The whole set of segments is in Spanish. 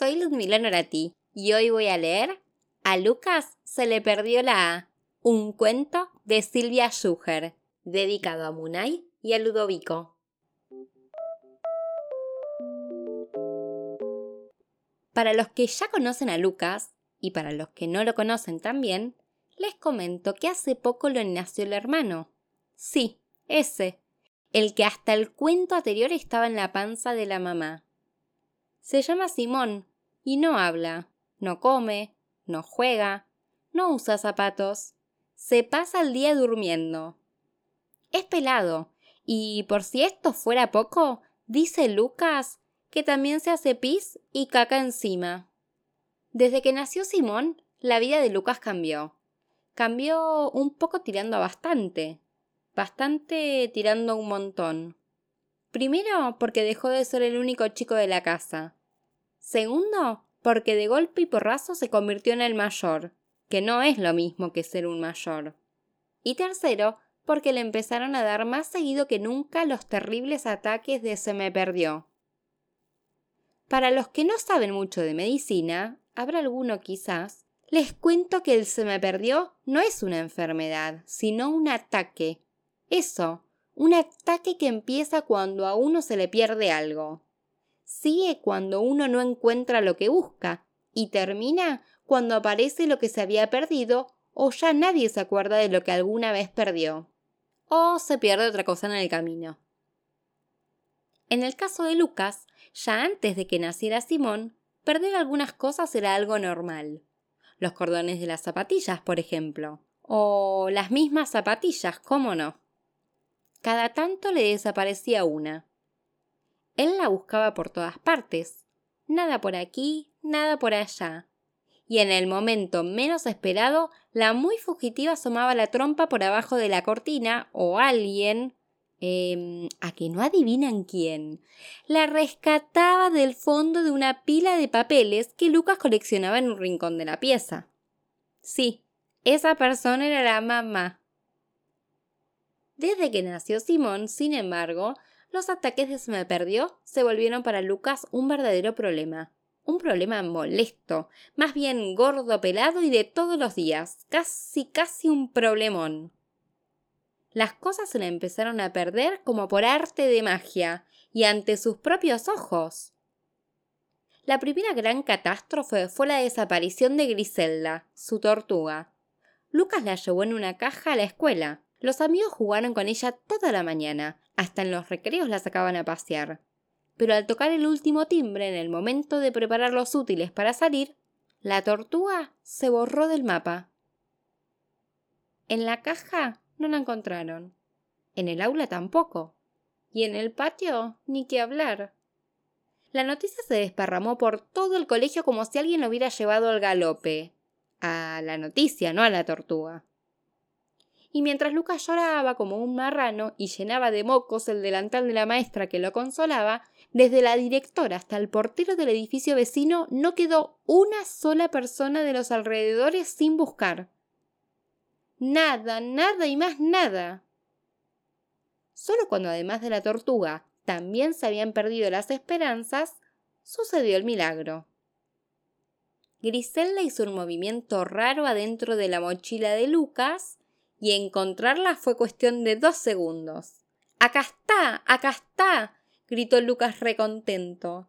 soy Ludmila Norati y hoy voy a leer A Lucas se le perdió la A, un cuento de Silvia Schuher, dedicado a Munay y a Ludovico. Para los que ya conocen a Lucas, y para los que no lo conocen también, les comento que hace poco le nació el hermano. Sí, ese, el que hasta el cuento anterior estaba en la panza de la mamá. Se llama Simón y no habla, no come, no juega, no usa zapatos, se pasa el día durmiendo. Es pelado y por si esto fuera poco, dice Lucas que también se hace pis y caca encima. Desde que nació Simón, la vida de Lucas cambió. Cambió un poco tirando a bastante bastante tirando un montón. Primero, porque dejó de ser el único chico de la casa. Segundo, porque de golpe y porrazo se convirtió en el mayor, que no es lo mismo que ser un mayor. Y tercero, porque le empezaron a dar más seguido que nunca los terribles ataques de se me perdió. Para los que no saben mucho de medicina, habrá alguno quizás, les cuento que el se me perdió no es una enfermedad, sino un ataque, eso, un ataque que empieza cuando a uno se le pierde algo. Sigue cuando uno no encuentra lo que busca y termina cuando aparece lo que se había perdido o ya nadie se acuerda de lo que alguna vez perdió. O se pierde otra cosa en el camino. En el caso de Lucas, ya antes de que naciera Simón, perder algunas cosas era algo normal. Los cordones de las zapatillas, por ejemplo. O las mismas zapatillas, ¿cómo no? Cada tanto le desaparecía una. Él la buscaba por todas partes. Nada por aquí, nada por allá. Y en el momento menos esperado, la muy fugitiva asomaba la trompa por abajo de la cortina o alguien, eh, a que no adivinan quién, la rescataba del fondo de una pila de papeles que Lucas coleccionaba en un rincón de la pieza. Sí, esa persona era la mamá. Desde que nació Simón, sin embargo, los ataques de se me perdió se volvieron para Lucas un verdadero problema. Un problema molesto, más bien gordo, pelado y de todos los días, casi casi un problemón. Las cosas se le empezaron a perder como por arte de magia, y ante sus propios ojos. La primera gran catástrofe fue la desaparición de Griselda, su tortuga. Lucas la llevó en una caja a la escuela. Los amigos jugaron con ella toda la mañana, hasta en los recreos la sacaban a pasear. Pero al tocar el último timbre en el momento de preparar los útiles para salir, la tortuga se borró del mapa. En la caja no la encontraron. En el aula tampoco. Y en el patio ni que hablar. La noticia se desparramó por todo el colegio como si alguien lo hubiera llevado al galope. A la noticia, no a la tortuga y mientras Lucas lloraba como un marrano y llenaba de mocos el delantal de la maestra que lo consolaba, desde la directora hasta el portero del edificio vecino no quedó una sola persona de los alrededores sin buscar. Nada, nada y más nada. Solo cuando además de la tortuga también se habían perdido las esperanzas, sucedió el milagro. Griselda hizo un movimiento raro adentro de la mochila de Lucas y encontrarla fue cuestión de dos segundos. Acá está, acá está, gritó Lucas recontento,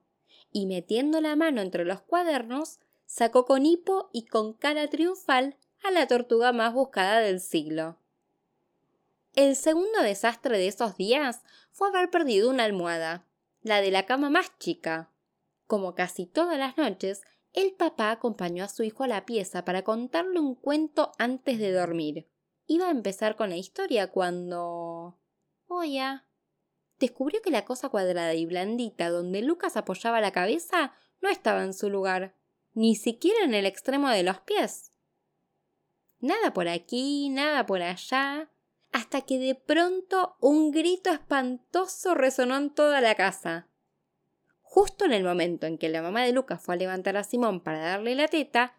y metiendo la mano entre los cuadernos, sacó con hipo y con cara triunfal a la tortuga más buscada del siglo. El segundo desastre de esos días fue haber perdido una almohada, la de la cama más chica. Como casi todas las noches, el papá acompañó a su hijo a la pieza para contarle un cuento antes de dormir iba a empezar con la historia cuando... Oye, descubrió que la cosa cuadrada y blandita donde Lucas apoyaba la cabeza no estaba en su lugar, ni siquiera en el extremo de los pies. Nada por aquí, nada por allá, hasta que de pronto un grito espantoso resonó en toda la casa. Justo en el momento en que la mamá de Lucas fue a levantar a Simón para darle la teta,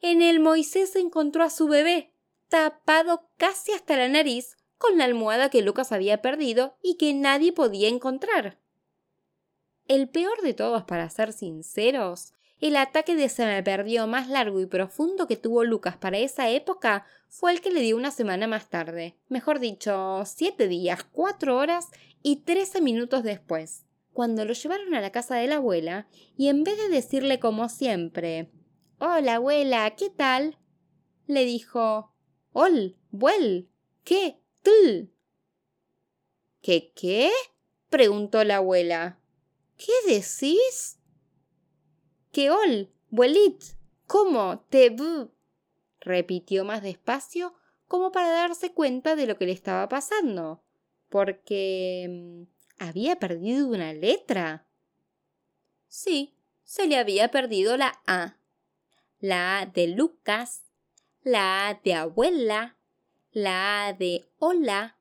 en el Moisés encontró a su bebé, tapado casi hasta la nariz con la almohada que Lucas había perdido y que nadie podía encontrar. El peor de todos, para ser sinceros, El ataque de se me perdió más largo y profundo que tuvo Lucas para esa época fue el que le dio una semana más tarde. Mejor dicho, siete días, cuatro horas y trece minutos después. Cuando lo llevaron a la casa de la abuela, y en vez de decirle como siempre, Hola abuela, ¿qué tal? le dijo, Ol, buel, ¿qué? Tl. ¿Qué qué? preguntó la abuela. ¿Qué decís? Que ol, buelit, ¿cómo? Te repitió más despacio como para darse cuenta de lo que le estaba pasando. Porque mm, había perdido una letra. Sí, se le había perdido la A. La A de Lucas, la A de abuela, la A de hola,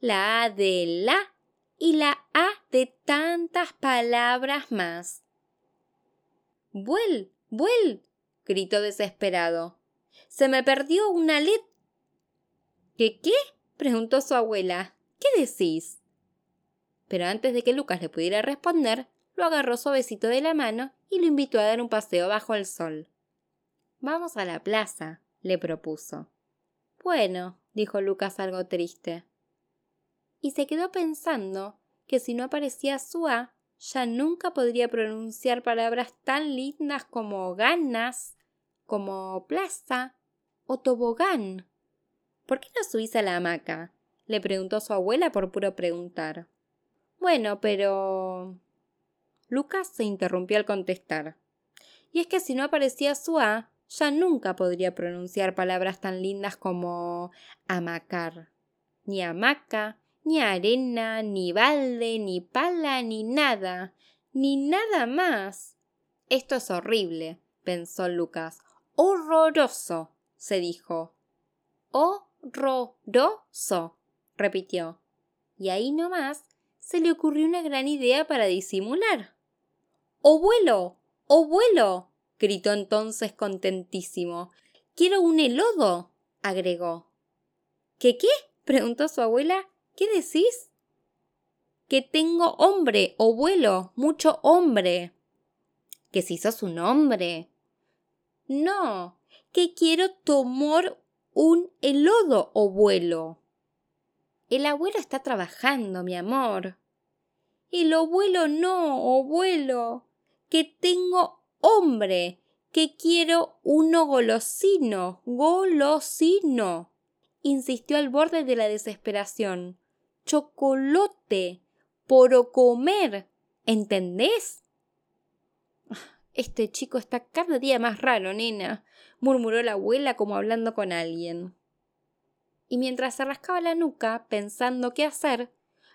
la A de la y la A de tantas palabras más. ¡Vuel! ¡Vuel! gritó desesperado. Se me perdió una letra. ¿Qué qué? preguntó su abuela. ¿Qué decís? Pero antes de que Lucas le pudiera responder, lo agarró suavecito de la mano y lo invitó a dar un paseo bajo el sol. Vamos a la plaza, le propuso. Bueno, dijo Lucas algo triste y se quedó pensando que si no aparecía su A, ya nunca podría pronunciar palabras tan lindas como ganas, como plaza o tobogán. ¿Por qué no subís a la hamaca? le preguntó su abuela por puro preguntar. Bueno, pero. Lucas se interrumpió al contestar. Y es que si no aparecía su A, ya nunca podría pronunciar palabras tan lindas como amacar, ni hamaca, ni arena, ni balde, ni pala, ni nada, ni nada más. Esto es horrible, pensó Lucas. Horroroso, se dijo. Horroroso, repitió. Y ahí nomás se le ocurrió una gran idea para disimular. ¡Abuelo! ¡Abuelo! Gritó entonces contentísimo. Quiero un helodo, agregó. ¿Qué qué? preguntó su abuela ¿Qué decís? Que tengo hombre, abuelo, mucho hombre. Que si sos un hombre. No, que quiero tomar un helodo, abuelo. El abuelo está trabajando, mi amor. El abuelo no, abuelo. Que tengo hombre, que quiero uno golosino, golosino. Insistió al borde de la desesperación chocolote, por comer. ¿Entendés? Este chico está cada día más raro, nena, murmuró la abuela como hablando con alguien. Y mientras se rascaba la nuca, pensando qué hacer,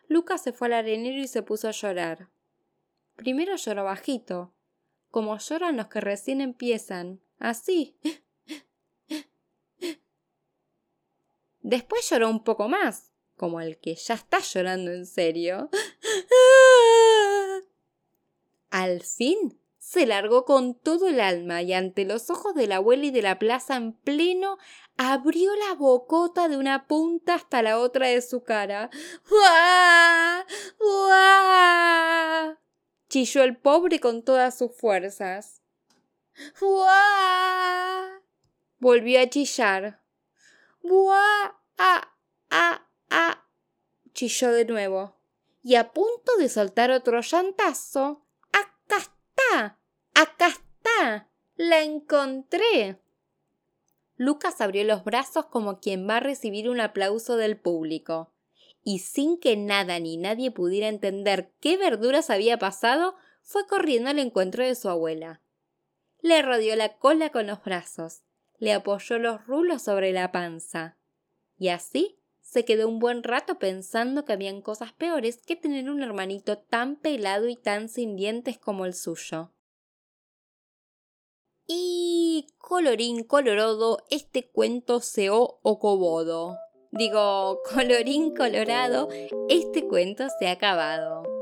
Lucas se fue al arenero y se puso a llorar. Primero lloró bajito, como lloran los que recién empiezan, así. Después lloró un poco más, como el que ya está llorando en serio. Al fin se largó con todo el alma y ante los ojos de la abuela y de la plaza en pleno abrió la bocota de una punta hasta la otra de su cara. ¡Uah! ¡Uah! Chilló el pobre con todas sus fuerzas. ¡Uah! volvió a chillar. ¡Uah! ¡Ah! ¡Ah! ¡Ah! chilló de nuevo. Y a punto de soltar otro llantazo. ¡Acá está! ¡Acá está! ¡La encontré! Lucas abrió los brazos como quien va a recibir un aplauso del público. Y sin que nada ni nadie pudiera entender qué verduras había pasado, fue corriendo al encuentro de su abuela. Le rodeó la cola con los brazos, le apoyó los rulos sobre la panza. Y así se quedó un buen rato pensando que habían cosas peores que tener un hermanito tan pelado y tan sin dientes como el suyo. Y colorín colorado, este cuento se o ocobodo. Digo, colorín colorado, este cuento se ha acabado.